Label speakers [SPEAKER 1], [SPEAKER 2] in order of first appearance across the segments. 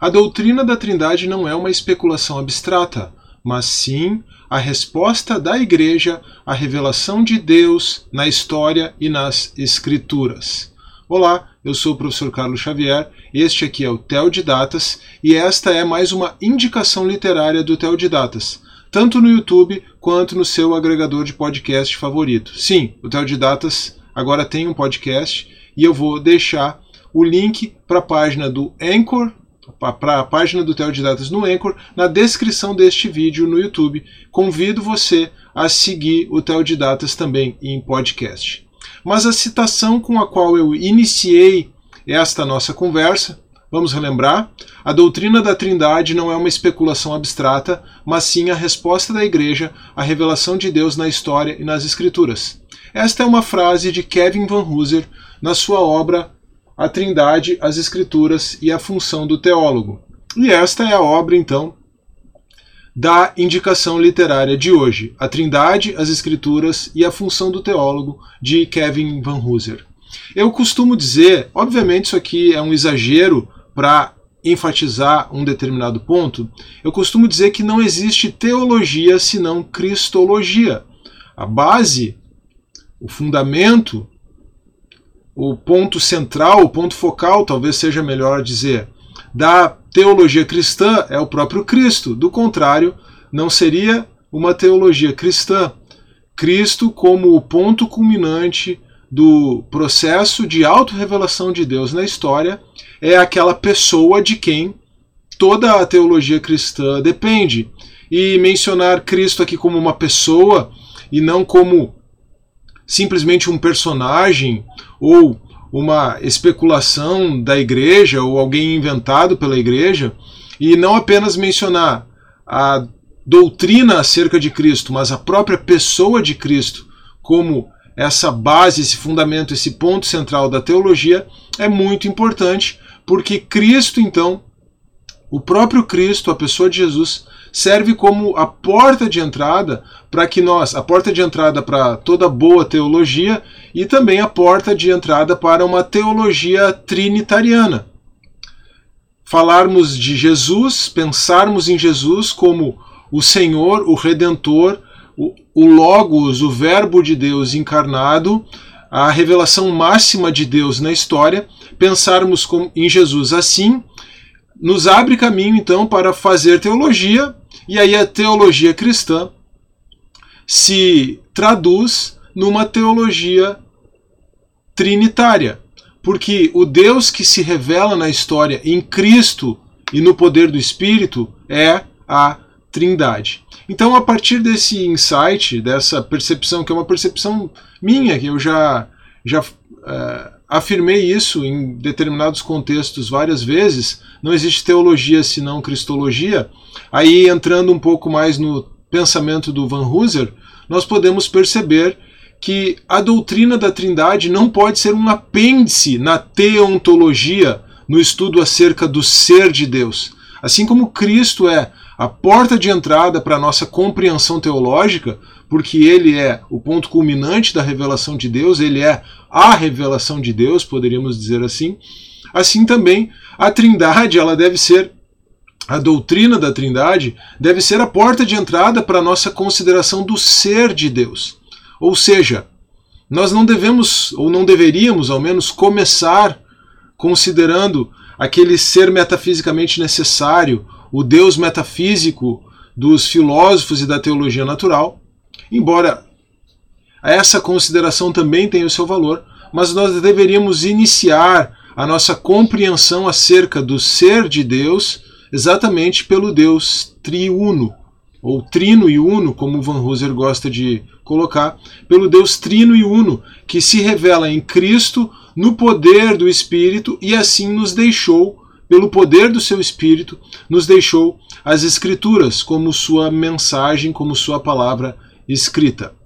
[SPEAKER 1] A doutrina da Trindade não é uma especulação abstrata, mas sim a resposta da Igreja à revelação de Deus na história e nas Escrituras. Olá, eu sou o professor Carlos Xavier, este aqui é o Teodidatas e esta é mais uma indicação literária do Teodidatas, tanto no YouTube quanto no seu agregador de podcast favorito. Sim, o Teodidatas agora tem um podcast e eu vou deixar o link para a página do Anchor, para a página do Teodidatas no Anchor, na descrição deste vídeo no YouTube. Convido você a seguir o Teodidatas também em podcast. Mas a citação com a qual eu iniciei esta nossa conversa, vamos relembrar: a doutrina da Trindade não é uma especulação abstrata, mas sim a resposta da Igreja à revelação de Deus na história e nas Escrituras. Esta é uma frase de Kevin Van Hooser na sua obra A Trindade, as Escrituras e a Função do Teólogo. E esta é a obra, então, da indicação literária de hoje, A Trindade, as Escrituras e a Função do Teólogo, de Kevin Van Hooser. Eu costumo dizer, obviamente isso aqui é um exagero para enfatizar um determinado ponto, eu costumo dizer que não existe teologia senão cristologia. A base, o fundamento, o ponto central, o ponto focal, talvez seja melhor dizer, da teologia cristã é o próprio Cristo. Do contrário, não seria uma teologia cristã. Cristo como o ponto culminante do processo de autorrevelação de Deus na história é aquela pessoa de quem toda a teologia cristã depende. E mencionar Cristo aqui como uma pessoa e não como simplesmente um personagem ou uma especulação da igreja ou alguém inventado pela igreja, e não apenas mencionar a doutrina acerca de Cristo, mas a própria pessoa de Cristo como essa base, esse fundamento, esse ponto central da teologia é muito importante, porque Cristo, então, o próprio Cristo, a pessoa de Jesus, serve como a porta de entrada para que nós, a porta de entrada para toda boa teologia e também a porta de entrada para uma teologia trinitariana. Falarmos de Jesus, pensarmos em Jesus como o Senhor, o Redentor, o, o Logos, o Verbo de Deus encarnado, a revelação máxima de Deus na história, pensarmos em Jesus assim, nos abre caminho então para fazer teologia e aí a teologia cristã se traduz numa teologia trinitária, porque o Deus que se revela na história em Cristo e no poder do Espírito é a Trindade. Então, a partir desse insight, dessa percepção, que é uma percepção minha, que eu já, já uh, afirmei isso em determinados contextos várias vezes, não existe teologia senão cristologia. Aí, entrando um pouco mais no pensamento do Van Hooser, nós podemos perceber que a doutrina da Trindade não pode ser um apêndice na teontologia, no estudo acerca do ser de Deus. Assim como Cristo é a porta de entrada para a nossa compreensão teológica, porque ele é o ponto culminante da revelação de Deus, ele é a revelação de Deus, poderíamos dizer assim. Assim também a Trindade, ela deve ser a doutrina da Trindade deve ser a porta de entrada para a nossa consideração do ser de Deus. Ou seja, nós não devemos, ou não deveríamos, ao menos, começar considerando aquele ser metafisicamente necessário, o Deus metafísico dos filósofos e da teologia natural, embora essa consideração também tenha o seu valor, mas nós deveríamos iniciar a nossa compreensão acerca do ser de Deus exatamente pelo Deus triuno, ou trino e uno, como Van Hooser gosta de colocar, pelo Deus trino e uno, que se revela em Cristo no poder do Espírito e assim nos deixou pelo poder do seu Espírito, nos deixou as Escrituras como sua mensagem, como sua palavra escrita.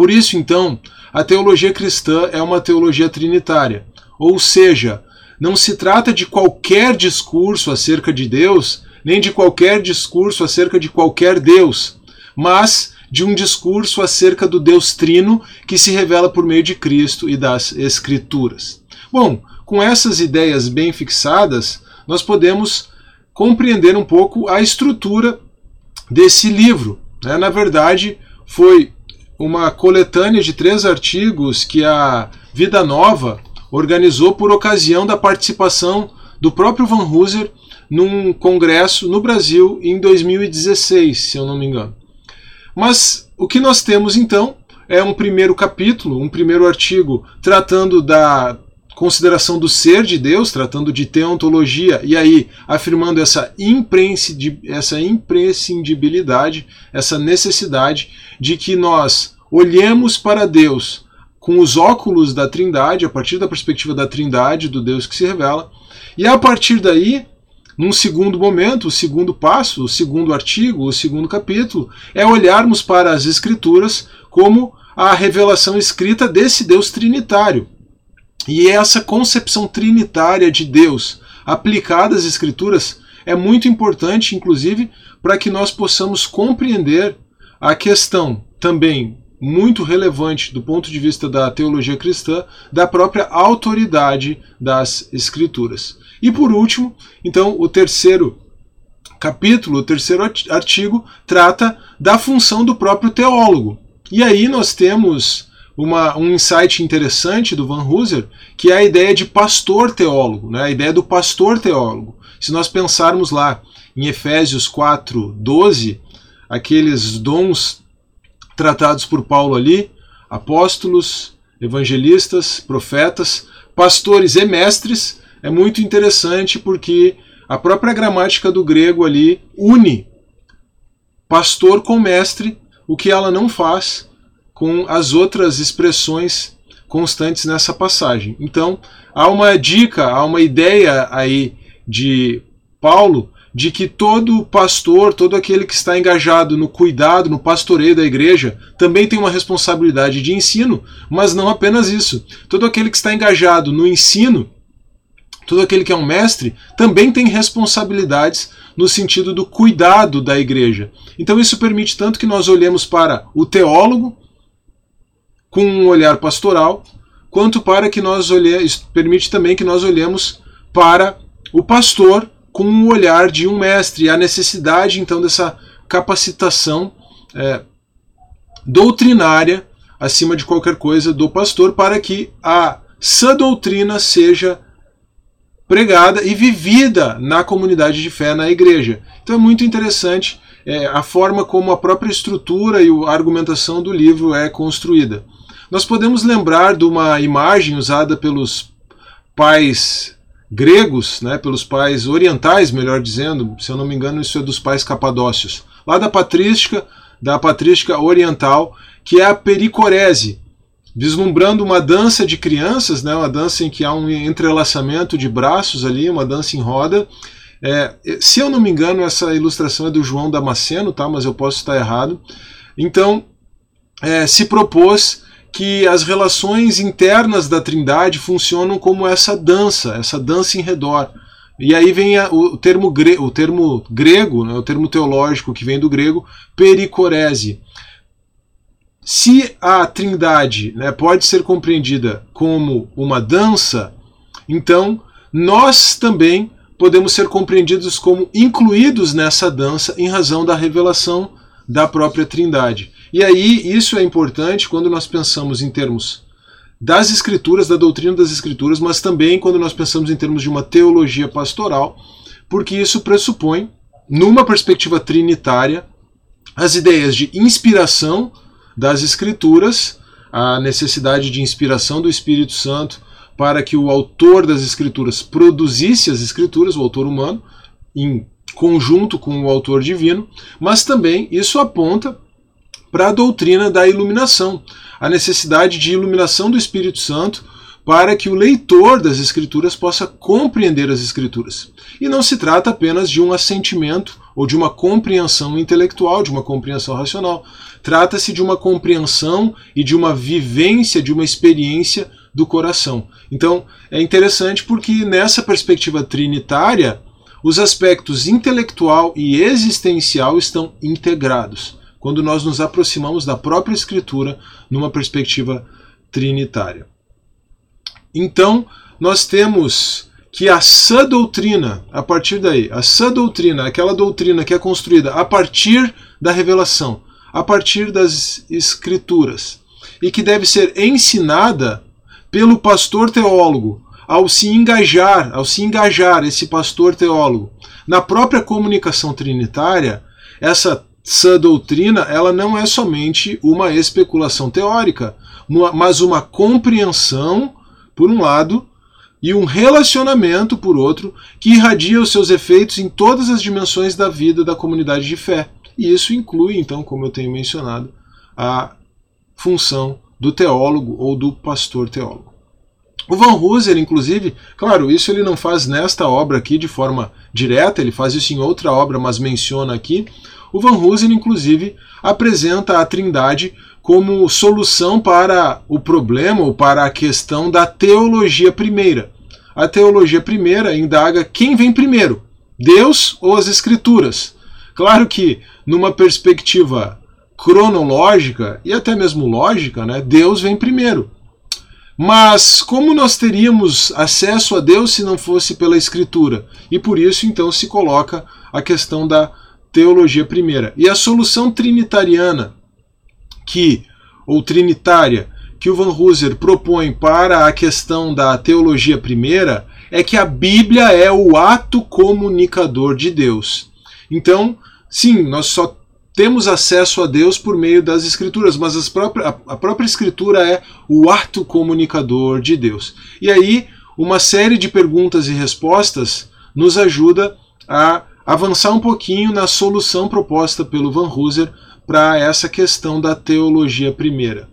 [SPEAKER 1] Por isso, então, a teologia cristã é uma teologia trinitária, ou seja, não se trata de qualquer discurso acerca de Deus, nem de qualquer discurso acerca de qualquer Deus, mas de um discurso acerca do Deus Trino que se revela por meio de Cristo e das Escrituras. Bom, com essas ideias bem fixadas, nós podemos compreender um pouco a estrutura desse livro. Né? Na verdade, foi uma coletânea de três artigos que a Vida Nova organizou por ocasião da participação do próprio Van Hooser num congresso no Brasil em 2016, se eu não me engano. Mas o que nós temos então é um primeiro capítulo, um primeiro artigo tratando da consideração do ser de Deus, tratando de teontologia, e aí afirmando essa, essa imprescindibilidade, essa necessidade de que nós olhemos para Deus com os óculos da Trindade, a partir da perspectiva da Trindade, do Deus que se revela, e a partir daí, num segundo momento, o segundo passo, o segundo artigo, o segundo capítulo, é olharmos para as Escrituras como a revelação escrita desse Deus trinitário e essa concepção trinitária de Deus aplicada às Escrituras é muito importante, inclusive, para que nós possamos compreender a questão também muito relevante do ponto de vista da teologia cristã da própria autoridade das Escrituras. E por último, então, o terceiro capítulo, o terceiro artigo, trata da função do próprio teólogo. E aí nós temos uma, um insight interessante do Van Hooser, que é a ideia de pastor teólogo, né? a ideia do pastor teólogo. Se nós pensarmos lá em Efésios 4, 12, aqueles dons tratados por Paulo ali, apóstolos, evangelistas, profetas, pastores e mestres, é muito interessante porque a própria gramática do grego ali une pastor com mestre, o que ela não faz com as outras expressões constantes nessa passagem. Então, há uma dica, há uma ideia aí de Paulo de que todo pastor, todo aquele que está engajado no cuidado, no pastoreio da igreja, também tem uma responsabilidade de ensino, mas não apenas isso. Todo aquele que está engajado no ensino, todo aquele que é um mestre, também tem responsabilidades no sentido do cuidado da igreja. Então isso permite tanto que nós olhemos para o teólogo, com um olhar pastoral, quanto para que nós olhemos, permite também que nós olhemos para o pastor com um olhar de um mestre, e a necessidade então dessa capacitação é, doutrinária acima de qualquer coisa do pastor para que a sã doutrina seja pregada e vivida na comunidade de fé na igreja. Então é muito interessante é, a forma como a própria estrutura e a argumentação do livro é construída. Nós podemos lembrar de uma imagem usada pelos pais gregos, né, pelos pais orientais, melhor dizendo, se eu não me engano, isso é dos pais capadócios, lá da patrística, da patrística oriental, que é a pericorese, vislumbrando uma dança de crianças, né, uma dança em que há um entrelaçamento de braços ali, uma dança em roda. É, se eu não me engano, essa ilustração é do João Damasceno, tá, mas eu posso estar errado. Então, é, se propôs que as relações internas da Trindade funcionam como essa dança, essa dança em redor. E aí vem a, o, termo gre, o termo grego, né, o termo teológico que vem do grego, pericorese. Se a Trindade né, pode ser compreendida como uma dança, então nós também podemos ser compreendidos como incluídos nessa dança em razão da revelação da própria Trindade. E aí isso é importante quando nós pensamos em termos das escrituras, da doutrina das escrituras, mas também quando nós pensamos em termos de uma teologia pastoral, porque isso pressupõe, numa perspectiva trinitária, as ideias de inspiração das escrituras, a necessidade de inspiração do Espírito Santo para que o autor das escrituras produzisse as escrituras, o autor humano, em conjunto com o autor divino, mas também isso aponta para a doutrina da iluminação, a necessidade de iluminação do Espírito Santo para que o leitor das Escrituras possa compreender as Escrituras. E não se trata apenas de um assentimento ou de uma compreensão intelectual, de uma compreensão racional. Trata-se de uma compreensão e de uma vivência, de uma experiência do coração. Então é interessante porque nessa perspectiva trinitária, os aspectos intelectual e existencial estão integrados quando nós nos aproximamos da própria Escritura numa perspectiva trinitária. Então, nós temos que a sã doutrina, a partir daí, a sã doutrina, aquela doutrina que é construída a partir da revelação, a partir das escrituras, e que deve ser ensinada pelo pastor teólogo, ao se engajar, ao se engajar esse pastor teólogo na própria comunicação trinitária, essa sã doutrina, ela não é somente uma especulação teórica, mas uma compreensão, por um lado, e um relacionamento, por outro, que irradia os seus efeitos em todas as dimensões da vida da comunidade de fé. E isso inclui, então, como eu tenho mencionado, a função do teólogo ou do pastor teólogo. O Van Hooser, inclusive, claro, isso ele não faz nesta obra aqui de forma direta, ele faz isso em outra obra, mas menciona aqui. O Van Hooser, inclusive, apresenta a Trindade como solução para o problema ou para a questão da teologia primeira. A teologia primeira indaga quem vem primeiro, Deus ou as Escrituras. Claro que, numa perspectiva cronológica e até mesmo lógica, né, Deus vem primeiro. Mas como nós teríamos acesso a Deus se não fosse pela Escritura? E por isso então se coloca a questão da teologia primeira. E a solução trinitariana que, ou trinitária, que o Van Hooser propõe para a questão da teologia primeira é que a Bíblia é o ato comunicador de Deus. Então, sim, nós só temos acesso a Deus por meio das Escrituras, mas próprias, a própria Escritura é o ato comunicador de Deus. E aí, uma série de perguntas e respostas nos ajuda a avançar um pouquinho na solução proposta pelo Van Hooser para essa questão da teologia primeira.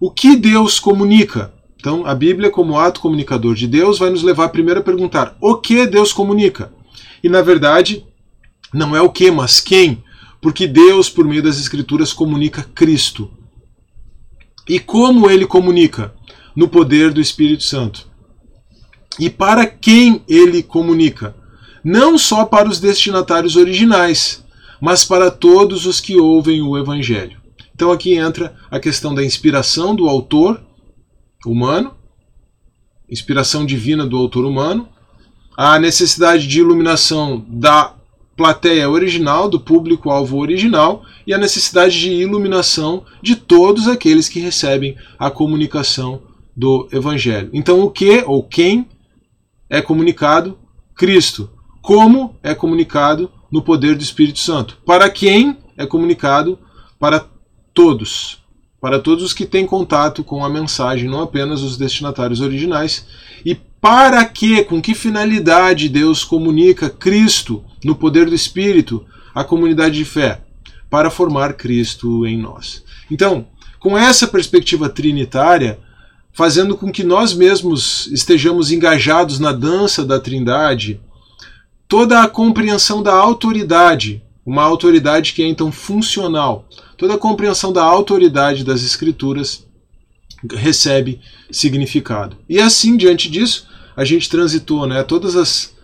[SPEAKER 1] O que Deus comunica? Então, a Bíblia, como ato comunicador de Deus, vai nos levar primeiro a perguntar o que Deus comunica. E, na verdade, não é o que, mas quem. Porque Deus, por meio das Escrituras, comunica Cristo. E como ele comunica? No poder do Espírito Santo. E para quem ele comunica? Não só para os destinatários originais, mas para todos os que ouvem o Evangelho. Então aqui entra a questão da inspiração do autor humano, inspiração divina do autor humano, a necessidade de iluminação da plateia original, do público-alvo original, e a necessidade de iluminação de todos aqueles que recebem a comunicação do Evangelho. Então, o que ou quem é comunicado? Cristo. Como é comunicado? no poder do Espírito Santo. Para quem é comunicado? Para todos. Para todos os que têm contato com a mensagem, não apenas os destinatários originais. E para que, com que finalidade Deus comunica Cristo no poder do Espírito à comunidade de fé? Para formar Cristo em nós. Então, com essa perspectiva trinitária, fazendo com que nós mesmos estejamos engajados na dança da Trindade, toda a compreensão da autoridade, uma autoridade que é então funcional, toda a compreensão da autoridade das Escrituras recebe significado. E assim, diante disso, a gente transitou, né? Todas as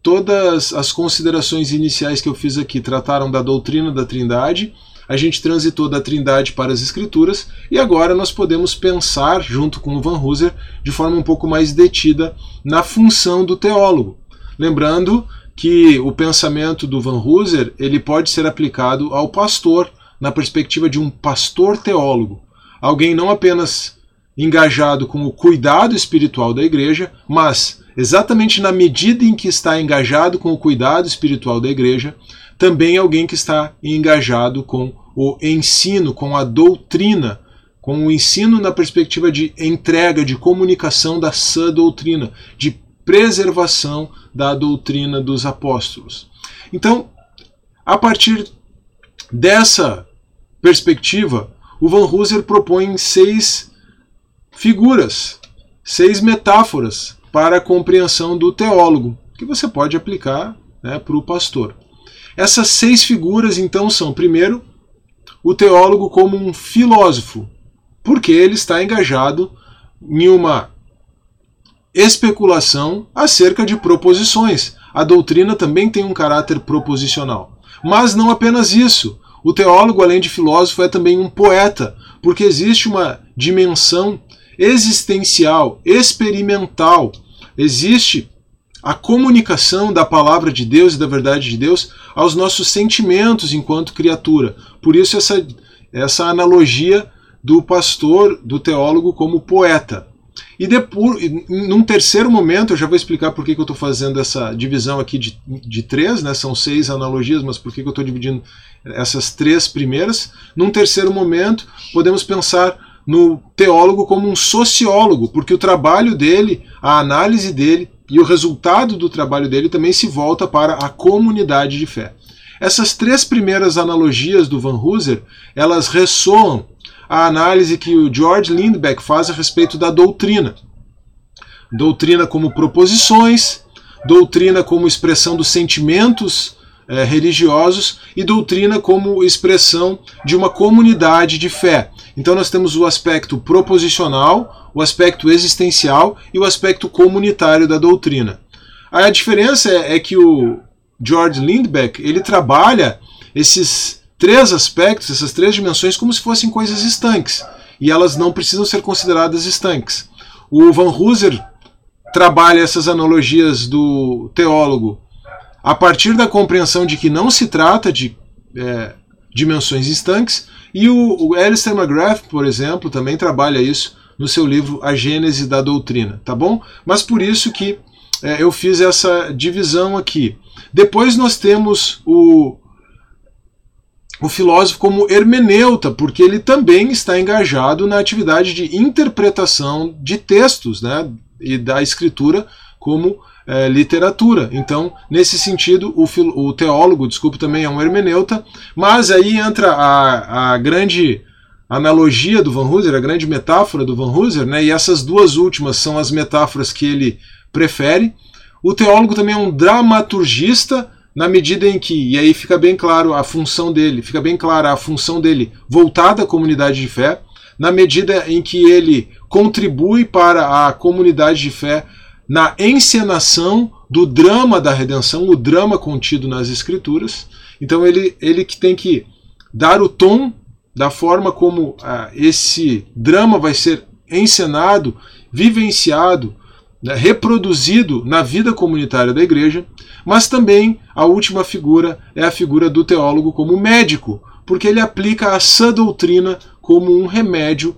[SPEAKER 1] todas as considerações iniciais que eu fiz aqui trataram da doutrina da Trindade. A gente transitou da Trindade para as Escrituras e agora nós podemos pensar, junto com o Van Hooser, de forma um pouco mais detida na função do teólogo. Lembrando que o pensamento do Van Hooser ele pode ser aplicado ao pastor na perspectiva de um pastor teólogo, alguém não apenas engajado com o cuidado espiritual da igreja, mas exatamente na medida em que está engajado com o cuidado espiritual da igreja, também alguém que está engajado com o ensino, com a doutrina, com o ensino na perspectiva de entrega, de comunicação da sã doutrina, de preservação da doutrina dos apóstolos. Então, a partir dessa perspectiva, o Van Hooser propõe seis figuras, seis metáforas para a compreensão do teólogo, que você pode aplicar né, para o pastor. Essas seis figuras, então, são, primeiro, o teólogo como um filósofo, porque ele está engajado em uma especulação acerca de proposições. A doutrina também tem um caráter proposicional. Mas não apenas isso. O teólogo, além de filósofo, é também um poeta, porque existe uma dimensão existencial, experimental. Existe a comunicação da palavra de Deus e da verdade de Deus aos nossos sentimentos enquanto criatura. Por isso essa, essa analogia do pastor, do teólogo como poeta. E depois, num terceiro momento, eu já vou explicar por que, que eu estou fazendo essa divisão aqui de, de três, né? são seis analogias, mas por que, que eu estou dividindo essas três primeiras. Num terceiro momento, podemos pensar no teólogo como um sociólogo, porque o trabalho dele, a análise dele e o resultado do trabalho dele também se volta para a comunidade de fé. Essas três primeiras analogias do Van Hooser, elas ressoam a análise que o George Lindbeck faz a respeito da doutrina. Doutrina como proposições, doutrina como expressão dos sentimentos eh, religiosos e doutrina como expressão de uma comunidade de fé. Então nós temos o aspecto proposicional, o aspecto existencial e o aspecto comunitário da doutrina. A diferença é, é que o George Lindbeck ele trabalha esses três aspectos, essas três dimensões, como se fossem coisas estanques. E elas não precisam ser consideradas estanques. O Van Hooser trabalha essas analogias do teólogo a partir da compreensão de que não se trata de é, dimensões estanques, e o, o Alistair McGrath, por exemplo, também trabalha isso no seu livro A Gênese da Doutrina, tá bom? Mas por isso que é, eu fiz essa divisão aqui. Depois nós temos o o filósofo como hermeneuta, porque ele também está engajado na atividade de interpretação de textos né, e da escritura como é, literatura. Então, nesse sentido, o, o, teólogo, desculpe, também é um hermeneuta, mas aí entra a, a grande analogia do Van Hooser, a grande metáfora do Van Hooser, né, e essas duas últimas são as metáforas que ele prefere. O teólogo também é um dramaturgista, na medida em que, e aí fica bem claro a função dele, fica bem clara a função dele voltada à comunidade de fé, na medida em que ele contribui para a comunidade de fé na encenação do drama da redenção, o drama contido nas escrituras. Então ele, ele que tem que dar o tom da forma como ah, esse drama vai ser encenado, vivenciado, né, reproduzido na vida comunitária da igreja, mas também a última figura é a figura do teólogo como médico, porque ele aplica a sã doutrina como um remédio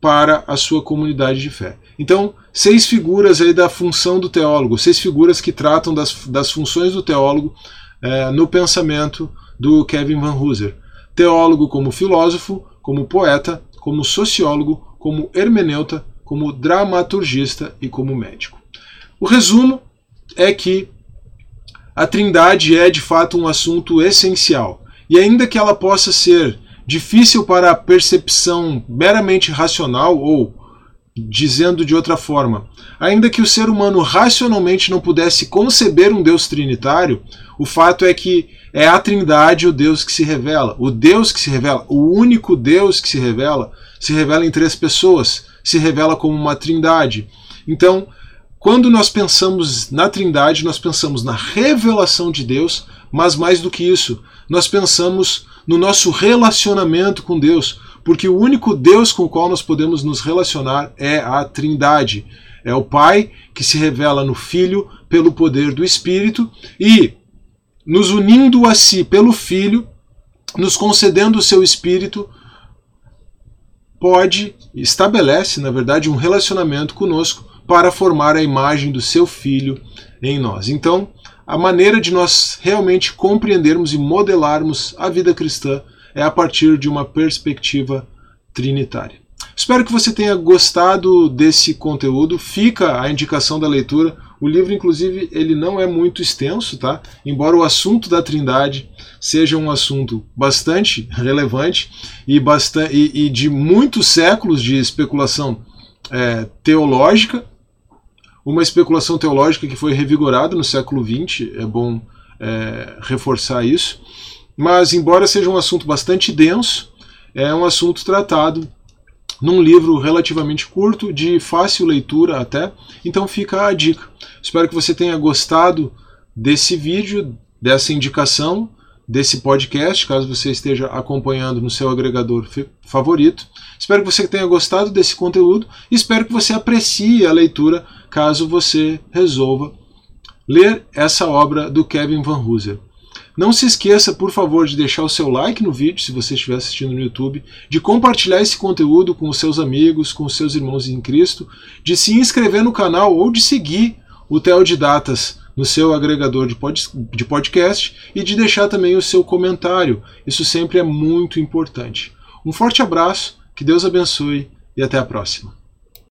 [SPEAKER 1] para a sua comunidade de fé. Então, seis figuras aí da função do teólogo, seis figuras que tratam das, das funções do teólogo é, no pensamento do Kevin Van Hooser. Teólogo como filósofo, como poeta, como sociólogo, como hermeneuta, como dramaturgista e como médico. O resumo é que a Trindade é de fato um assunto essencial, e ainda que ela possa ser difícil para a percepção meramente racional, ou, dizendo de outra forma, ainda que o ser humano racionalmente não pudesse conceber um Deus trinitário, o fato é que é a Trindade o Deus que se revela. O Deus que se revela, o único Deus que se revela, se revela em três pessoas, se revela como uma trindade. Então, quando nós pensamos na trindade, nós pensamos na revelação de Deus, mas mais do que isso, nós pensamos no nosso relacionamento com Deus, porque o único Deus com o qual nós podemos nos relacionar é a trindade. É o Pai que se revela no Filho pelo poder do Espírito e, nos unindo a si pelo Filho, nos concedendo o seu Espírito, pode, estabelece, na verdade, um relacionamento conosco para formar a imagem do seu filho em nós. Então, a maneira de nós realmente compreendermos e modelarmos a vida cristã é a partir de uma perspectiva trinitária. Espero que você tenha gostado desse conteúdo. Fica a indicação da leitura. O livro, inclusive, ele não é muito extenso, tá? Embora o assunto da Trindade seja um assunto bastante relevante e, bastante, e, e de muitos séculos de especulação é, teológica, uma especulação teológica que foi revigorada no século XX, é bom é, reforçar isso. Mas, embora seja um assunto bastante denso, é um assunto tratado num livro relativamente curto, de fácil leitura até. Então fica a dica. Espero que você tenha gostado desse vídeo, dessa indicação, desse podcast, caso você esteja acompanhando no seu agregador favorito. Espero que você tenha gostado desse conteúdo e espero que você aprecie a leitura caso você resolva ler essa obra do Kevin Van Hooser. Não se esqueça, por favor, de deixar o seu like no vídeo, se você estiver assistindo no YouTube, de compartilhar esse conteúdo com os seus amigos, com os seus irmãos em Cristo, de se inscrever no canal ou de seguir o Teodidatas no seu agregador de, de podcast e de deixar também o seu comentário. Isso sempre é muito importante. Um forte abraço, que Deus abençoe e até a próxima.